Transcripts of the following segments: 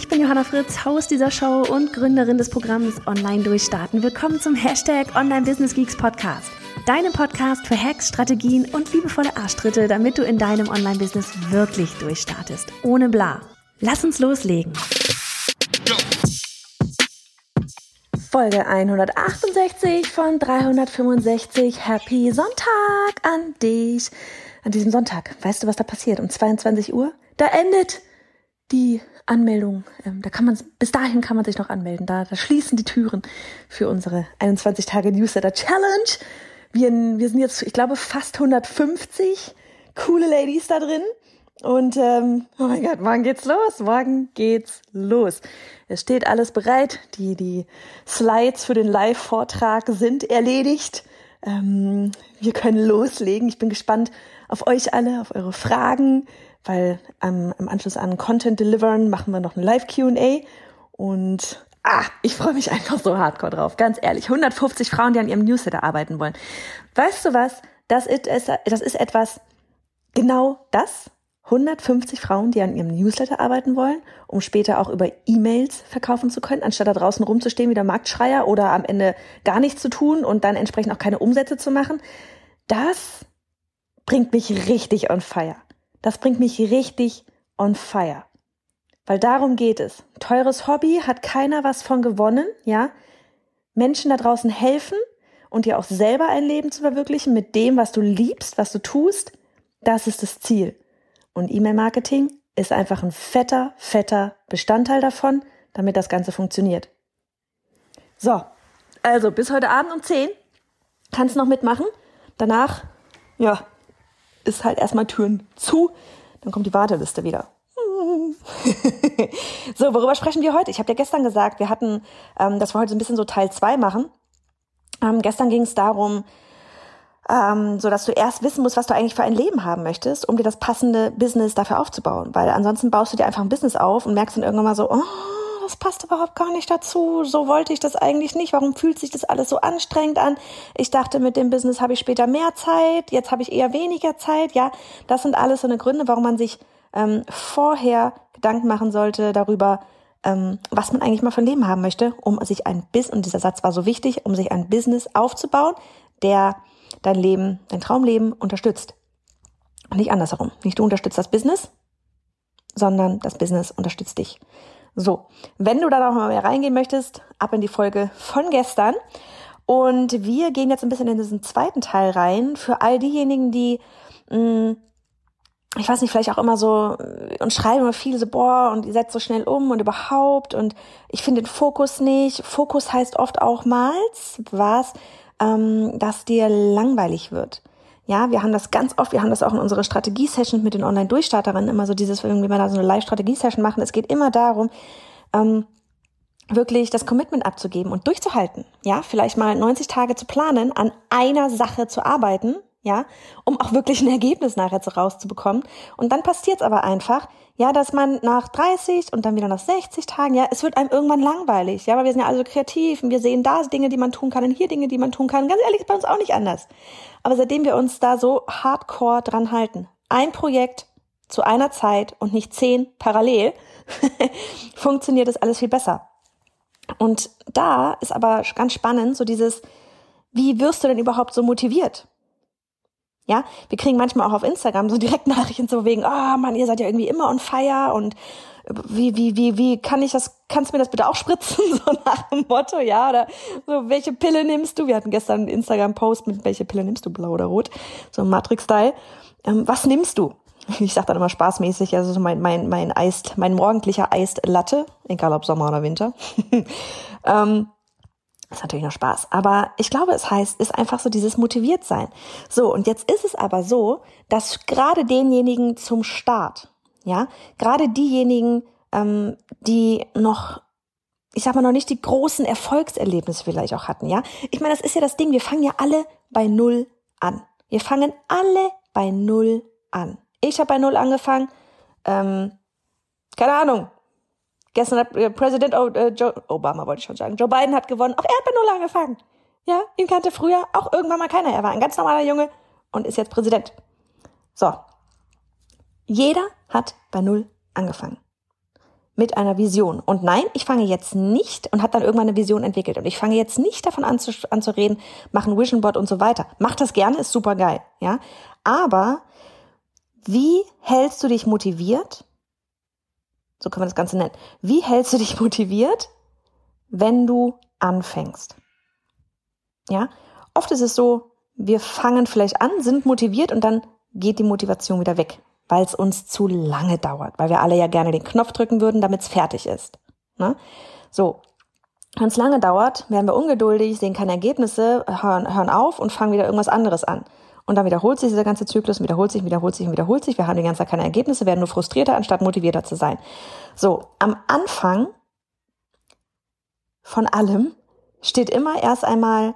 Ich bin Johanna Fritz, Haus dieser Show und Gründerin des Programms Online Durchstarten. Willkommen zum Hashtag Online Business Geeks Podcast. Deinem Podcast für Hacks, Strategien und liebevolle Arschtritte, damit du in deinem Online-Business wirklich durchstartest. Ohne bla. Lass uns loslegen. Folge 168 von 365. Happy Sonntag an dich. An diesem Sonntag. Weißt du, was da passiert? Um 22 Uhr? Da endet die Anmeldung. Ähm, da kann man bis dahin kann man sich noch anmelden. Da, da schließen die Türen für unsere 21 Tage Newsletter Challenge. Wir, wir sind jetzt, ich glaube, fast 150 coole Ladies da drin. Und ähm, oh mein Gott, morgen geht's los. Morgen geht's los. Es steht alles bereit. Die, die Slides für den Live-Vortrag sind erledigt. Ähm, wir können loslegen. Ich bin gespannt auf euch alle, auf eure Fragen weil ähm, im Anschluss an Content Delivern machen wir noch eine Live QA und ah, ich freue mich einfach so hardcore drauf, ganz ehrlich. 150 Frauen, die an ihrem Newsletter arbeiten wollen. Weißt du was? Das ist, das ist etwas, genau das. 150 Frauen, die an ihrem Newsletter arbeiten wollen, um später auch über E-Mails verkaufen zu können, anstatt da draußen rumzustehen wie der Marktschreier oder am Ende gar nichts zu tun und dann entsprechend auch keine Umsätze zu machen. Das bringt mich richtig on fire. Das bringt mich richtig on fire. Weil darum geht es. Teures Hobby hat keiner was von gewonnen, ja? Menschen da draußen helfen und dir auch selber ein Leben zu verwirklichen mit dem, was du liebst, was du tust, das ist das Ziel. Und E-Mail-Marketing ist einfach ein fetter, fetter Bestandteil davon, damit das Ganze funktioniert. So, also bis heute Abend um 10 kannst noch mitmachen. Danach, ja, ist halt erstmal Türen zu, dann kommt die Warteliste wieder. so, worüber sprechen wir heute? Ich habe ja gestern gesagt, wir hatten, ähm, dass wir heute so ein bisschen so Teil zwei machen. Ähm, gestern ging es darum, ähm, so dass du erst wissen musst, was du eigentlich für ein Leben haben möchtest, um dir das passende Business dafür aufzubauen. Weil ansonsten baust du dir einfach ein Business auf und merkst dann irgendwann mal so, oh, das passt überhaupt gar nicht dazu. So wollte ich das eigentlich nicht. Warum fühlt sich das alles so anstrengend an? Ich dachte, mit dem Business habe ich später mehr Zeit. Jetzt habe ich eher weniger Zeit. Ja, das sind alles so eine Gründe, warum man sich ähm, vorher Gedanken machen sollte darüber, ähm, was man eigentlich mal für ein Leben haben möchte, um sich ein Business, und dieser Satz war so wichtig, um sich ein Business aufzubauen, der dein Leben, dein Traumleben unterstützt. Und nicht andersherum. Nicht du unterstützt das Business, sondern das Business unterstützt dich. So, wenn du da noch mal mehr reingehen möchtest, ab in die Folge von gestern. Und wir gehen jetzt ein bisschen in diesen zweiten Teil rein für all diejenigen, die, mh, mm, ich weiß nicht, vielleicht auch immer so und schreiben immer viel so, boah, und ihr seid so schnell um und überhaupt und ich finde den Fokus nicht. Fokus heißt oft auch mal was, ähm, dass dir langweilig wird. Ja, wir haben das ganz oft, wir haben das auch in unserer Strategie-Session mit den Online-Durchstarterinnen immer so dieses, wenn wir da so eine Live-Strategie-Session machen. Es geht immer darum, ähm, wirklich das Commitment abzugeben und durchzuhalten. Ja, vielleicht mal 90 Tage zu planen, an einer Sache zu arbeiten, ja, um auch wirklich ein Ergebnis nachher rauszubekommen. Und dann passiert es aber einfach, ja, dass man nach 30 und dann wieder nach 60 Tagen, ja, es wird einem irgendwann langweilig, ja, weil wir sind ja also kreativ und wir sehen da Dinge, die man tun kann und hier Dinge, die man tun kann. Ganz ehrlich, ist bei uns auch nicht anders. Aber seitdem wir uns da so hardcore dran halten, ein Projekt zu einer Zeit und nicht zehn parallel, funktioniert das alles viel besser. Und da ist aber ganz spannend, so dieses, wie wirst du denn überhaupt so motiviert? Ja, wir kriegen manchmal auch auf Instagram so direkt Nachrichten so wegen, ah oh Mann, ihr seid ja irgendwie immer on fire und wie, wie, wie, wie kann ich das, kannst du mir das bitte auch spritzen? So nach dem Motto, ja, oder so, welche Pille nimmst du? Wir hatten gestern einen Instagram-Post mit, welche Pille nimmst du, blau oder rot? So Matrix-Style. Ähm, was nimmst du? Ich sag dann immer spaßmäßig, also so mein, mein, mein Eist, mein morgendlicher Eist Latte, egal ob Sommer oder Winter. ähm, ist natürlich noch Spaß. Aber ich glaube, es heißt, ist einfach so dieses motiviert sein. So, und jetzt ist es aber so, dass gerade denjenigen zum Start, ja, gerade diejenigen, ähm, die noch ich sag mal noch nicht die großen Erfolgserlebnisse vielleicht auch hatten, ja. Ich meine, das ist ja das Ding, wir fangen ja alle bei Null an. Wir fangen alle bei Null an. Ich habe bei Null angefangen, ähm, keine Ahnung. Gestern hat äh, Präsident oh, äh, Joe, Obama wollte ich schon sagen, Joe Biden hat gewonnen. Auch er hat bei Null angefangen. Ja, ihn kannte früher auch irgendwann mal keiner. Er war ein ganz normaler Junge und ist jetzt Präsident. So. Jeder hat bei Null angefangen mit einer Vision. Und nein, ich fange jetzt nicht und hat dann irgendwann eine Vision entwickelt. Und ich fange jetzt nicht davon an zu, an zu reden, machen Vision Board und so weiter. Mach das gerne, ist super geil, ja. Aber wie hältst du dich motiviert? So können wir das Ganze nennen. Wie hältst du dich motiviert, wenn du anfängst? Ja. Oft ist es so, wir fangen vielleicht an, sind motiviert und dann geht die Motivation wieder weg weil es uns zu lange dauert, weil wir alle ja gerne den Knopf drücken würden, damit es fertig ist. Ne? So, wenn es lange dauert, werden wir ungeduldig, sehen keine Ergebnisse, hören, hören auf und fangen wieder irgendwas anderes an. Und dann wiederholt sich dieser ganze Zyklus, wiederholt sich, wiederholt sich wiederholt sich. Wir haben die ganze Zeit keine Ergebnisse, werden nur frustrierter, anstatt motivierter zu sein. So, am Anfang von allem steht immer erst einmal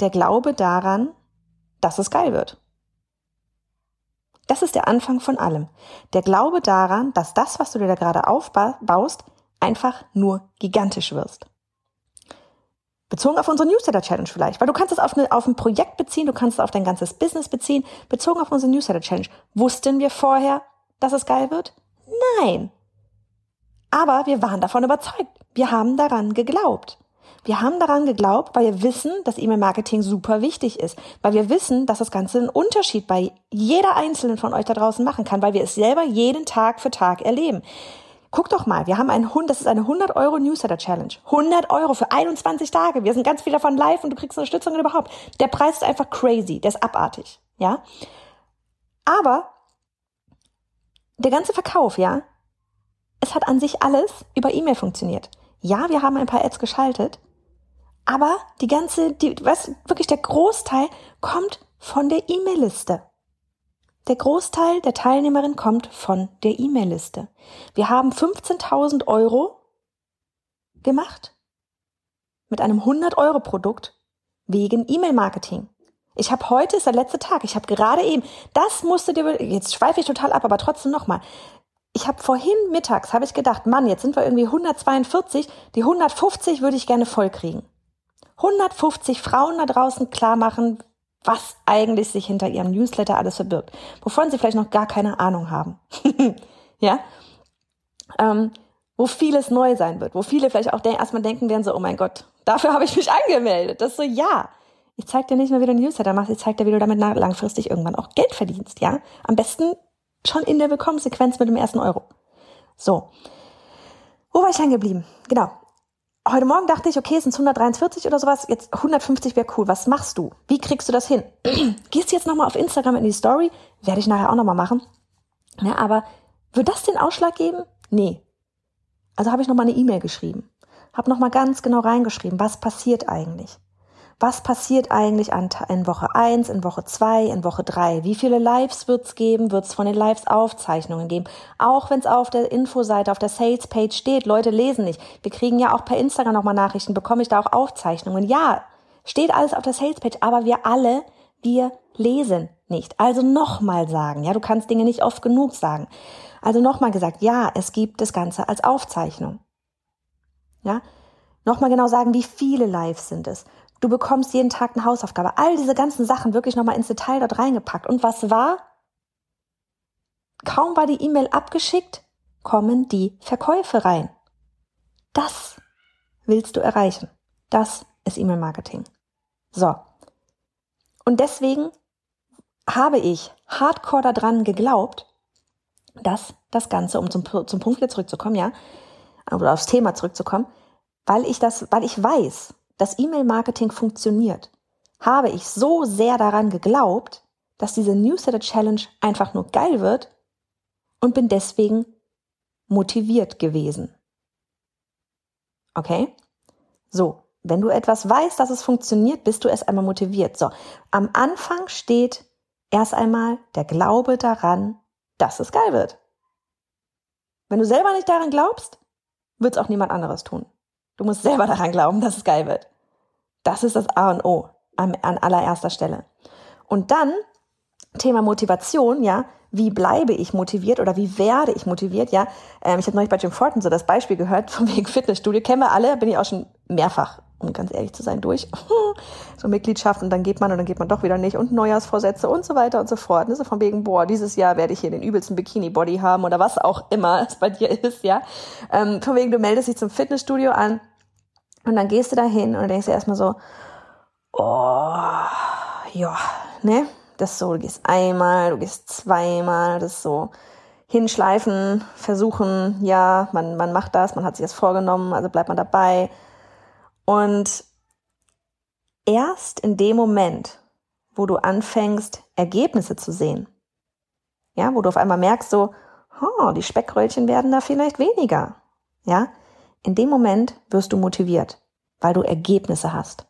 der Glaube daran, dass es geil wird. Das ist der Anfang von allem. Der Glaube daran, dass das, was du dir da gerade aufbaust, einfach nur gigantisch wirst. Bezogen auf unsere Newsletter-Challenge vielleicht, weil du kannst es auf, eine, auf ein Projekt beziehen, du kannst es auf dein ganzes Business beziehen. Bezogen auf unsere Newsletter-Challenge. Wussten wir vorher, dass es geil wird? Nein. Aber wir waren davon überzeugt. Wir haben daran geglaubt. Wir haben daran geglaubt, weil wir wissen, dass E-Mail-Marketing super wichtig ist, weil wir wissen, dass das Ganze einen Unterschied bei jeder einzelnen von euch da draußen machen kann, weil wir es selber jeden Tag für Tag erleben. Guck doch mal, wir haben einen Hund, das ist eine 100 Euro Newsletter Challenge. 100 Euro für 21 Tage. Wir sind ganz viel davon live und du kriegst Unterstützung überhaupt. Der Preis ist einfach crazy, der ist abartig, ja. Aber der ganze Verkauf, ja, es hat an sich alles über E-Mail funktioniert. Ja, wir haben ein paar Ads geschaltet, aber die ganze, die, was, wirklich der Großteil kommt von der E-Mail-Liste. Der Großteil der Teilnehmerin kommt von der E-Mail-Liste. Wir haben 15.000 Euro gemacht mit einem 100-Euro-Produkt wegen E-Mail-Marketing. Ich habe heute ist der letzte Tag. Ich habe gerade eben, das musste dir, jetzt schweife ich total ab, aber trotzdem nochmal. Ich habe vorhin mittags, habe ich gedacht, Mann, jetzt sind wir irgendwie 142, die 150 würde ich gerne voll kriegen. 150 Frauen da draußen klar machen, was eigentlich sich hinter ihrem Newsletter alles verbirgt, wovon sie vielleicht noch gar keine Ahnung haben. ja, ähm, wo vieles neu sein wird, wo viele vielleicht auch erstmal denken werden so, oh mein Gott, dafür habe ich mich angemeldet. Das ist so, ja, ich zeig dir nicht mehr, wie du Newsletter machst, ich zeig dir, wie du damit langfristig irgendwann auch Geld verdienst, ja. Am besten schon in der Willkommenssequenz mit dem ersten Euro. So. Wo war ich hängen geblieben? Genau heute Morgen dachte ich, okay, es sind 143 oder sowas, jetzt 150 wäre cool. Was machst du? Wie kriegst du das hin? Gehst du jetzt nochmal auf Instagram in die Story? Werde ich nachher auch nochmal machen. Ja, aber wird das den Ausschlag geben? Nee. Also habe ich nochmal eine E-Mail geschrieben. Habe nochmal ganz genau reingeschrieben, was passiert eigentlich? Was passiert eigentlich an, in Woche 1, in Woche 2, in Woche 3? Wie viele Lives wird's geben? Wird's von den Lives Aufzeichnungen geben? Auch wenn es auf der Infoseite, auf der Sales-Page steht, Leute lesen nicht. Wir kriegen ja auch per Instagram nochmal Nachrichten, bekomme ich da auch Aufzeichnungen? Ja, steht alles auf der Sales-Page, aber wir alle, wir lesen nicht. Also nochmal sagen, ja, du kannst Dinge nicht oft genug sagen. Also nochmal gesagt, ja, es gibt das Ganze als Aufzeichnung. Ja, nochmal genau sagen, wie viele Lives sind es? Du bekommst jeden Tag eine Hausaufgabe. All diese ganzen Sachen wirklich nochmal ins Detail dort reingepackt. Und was war? Kaum war die E-Mail abgeschickt, kommen die Verkäufe rein. Das willst du erreichen. Das ist E-Mail-Marketing. So. Und deswegen habe ich hardcore daran geglaubt, dass das Ganze, um zum, zum Punkt zurückzukommen, ja, oder aufs Thema zurückzukommen, weil ich das, weil ich weiß, dass E-Mail-Marketing funktioniert, habe ich so sehr daran geglaubt, dass diese Newsletter-Challenge einfach nur geil wird und bin deswegen motiviert gewesen. Okay? So, wenn du etwas weißt, dass es funktioniert, bist du erst einmal motiviert. So, am Anfang steht erst einmal der Glaube daran, dass es geil wird. Wenn du selber nicht daran glaubst, wird es auch niemand anderes tun. Du musst selber daran glauben, dass es geil wird. Das ist das A und O an, an allererster Stelle. Und dann Thema Motivation, ja, wie bleibe ich motiviert oder wie werde ich motiviert, ja. Ähm, ich habe neulich bei Jim Fortin so das Beispiel gehört von wegen Fitnessstudio, kennen wir alle, bin ich auch schon mehrfach, um ganz ehrlich zu sein, durch. so Mitgliedschaft und dann geht man und dann geht man doch wieder nicht und Neujahrsvorsätze und so weiter und so fort. Ne? So von wegen, boah, dieses Jahr werde ich hier den übelsten Bikini-Body haben oder was auch immer es bei dir ist, ja. Ähm, von wegen, du meldest dich zum Fitnessstudio an und dann gehst du da hin und denkst dir erstmal so, oh, ja, ne? Das so, du gehst einmal, du gehst zweimal, das so hinschleifen, versuchen, ja, man, man macht das, man hat sich das vorgenommen, also bleibt man dabei. Und erst in dem Moment, wo du anfängst, Ergebnisse zu sehen, ja, wo du auf einmal merkst, so, oh, die Speckröllchen werden da vielleicht weniger, ja, in dem Moment wirst du motiviert, weil du Ergebnisse hast.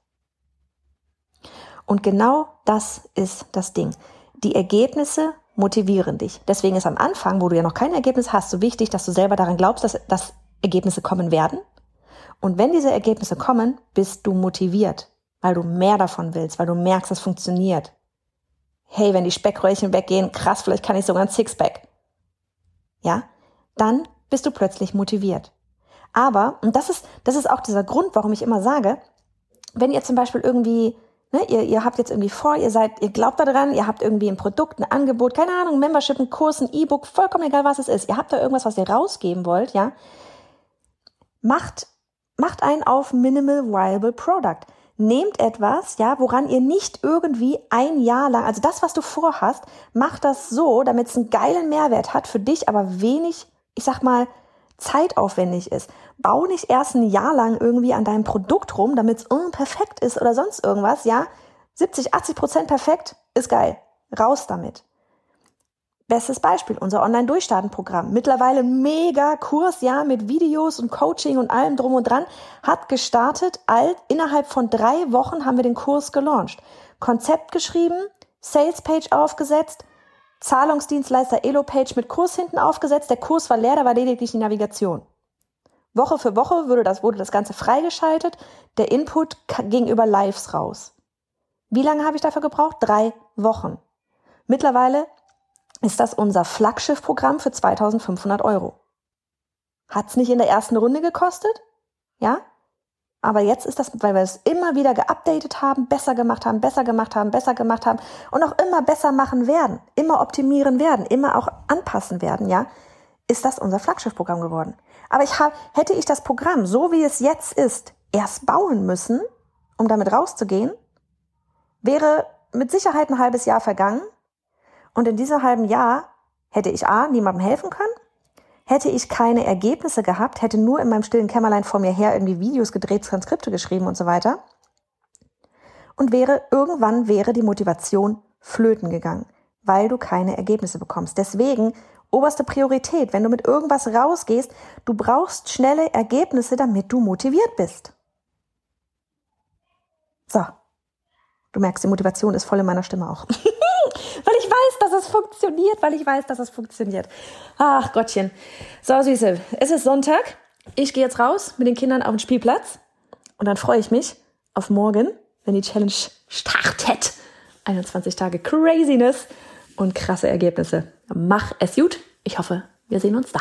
Und genau das ist das Ding. Die Ergebnisse motivieren dich. Deswegen ist am Anfang, wo du ja noch kein Ergebnis hast, so wichtig, dass du selber daran glaubst, dass, dass Ergebnisse kommen werden. Und wenn diese Ergebnisse kommen, bist du motiviert, weil du mehr davon willst, weil du merkst, es funktioniert. Hey, wenn die Speckröllchen weggehen, krass, vielleicht kann ich sogar ein Sixpack. Ja? Dann bist du plötzlich motiviert. Aber, und das ist, das ist auch dieser Grund, warum ich immer sage, wenn ihr zum Beispiel irgendwie, ne, ihr, ihr habt jetzt irgendwie vor, ihr seid, ihr glaubt daran, ihr habt irgendwie ein Produkt, ein Angebot, keine Ahnung, Membership, ein Kurs, ein E-Book, vollkommen egal, was es ist. Ihr habt da irgendwas, was ihr rausgeben wollt, ja. Macht, macht einen auf Minimal Viable Product. Nehmt etwas, ja, woran ihr nicht irgendwie ein Jahr lang, also das, was du vorhast, macht das so, damit es einen geilen Mehrwert hat für dich, aber wenig, ich sag mal, zeitaufwendig ist. Bau nicht erst ein Jahr lang irgendwie an deinem Produkt rum, damit es oh, perfekt ist oder sonst irgendwas. Ja, 70, 80 Prozent perfekt ist geil. Raus damit. Bestes Beispiel, unser Online-Durchstarten-Programm. Mittlerweile mega Kurs, ja, mit Videos und Coaching und allem drum und dran. Hat gestartet, alt, innerhalb von drei Wochen haben wir den Kurs gelauncht. Konzept geschrieben, Sales-Page aufgesetzt, Zahlungsdienstleister Elopage mit Kurs hinten aufgesetzt. Der Kurs war leer, da war lediglich die Navigation. Woche für Woche wurde das, wurde das Ganze freigeschaltet. Der Input ging über Lives raus. Wie lange habe ich dafür gebraucht? Drei Wochen. Mittlerweile ist das unser Flaggschiff-Programm für 2500 Euro. Hat's nicht in der ersten Runde gekostet? Ja? Aber jetzt ist das, weil wir es immer wieder geupdatet haben, besser gemacht haben, besser gemacht haben, besser gemacht haben und auch immer besser machen werden, immer optimieren werden, immer auch anpassen werden, ja, ist das unser Flaggschiffprogramm geworden. Aber ich hab, hätte ich das Programm, so wie es jetzt ist, erst bauen müssen, um damit rauszugehen, wäre mit Sicherheit ein halbes Jahr vergangen und in diesem halben Jahr hätte ich A, niemandem helfen können Hätte ich keine Ergebnisse gehabt, hätte nur in meinem stillen Kämmerlein vor mir her irgendwie Videos gedreht, Transkripte geschrieben und so weiter. Und wäre, irgendwann wäre die Motivation flöten gegangen, weil du keine Ergebnisse bekommst. Deswegen oberste Priorität, wenn du mit irgendwas rausgehst, du brauchst schnelle Ergebnisse, damit du motiviert bist. So. Du merkst, die Motivation ist voll in meiner Stimme auch. weil ich weiß, dass es funktioniert, weil ich weiß, dass es funktioniert. Ach Gottchen. So, Süße, es ist Sonntag. Ich gehe jetzt raus mit den Kindern auf den Spielplatz und dann freue ich mich auf morgen, wenn die Challenge startet. 21 Tage Craziness und krasse Ergebnisse. Mach es gut. Ich hoffe, wir sehen uns da.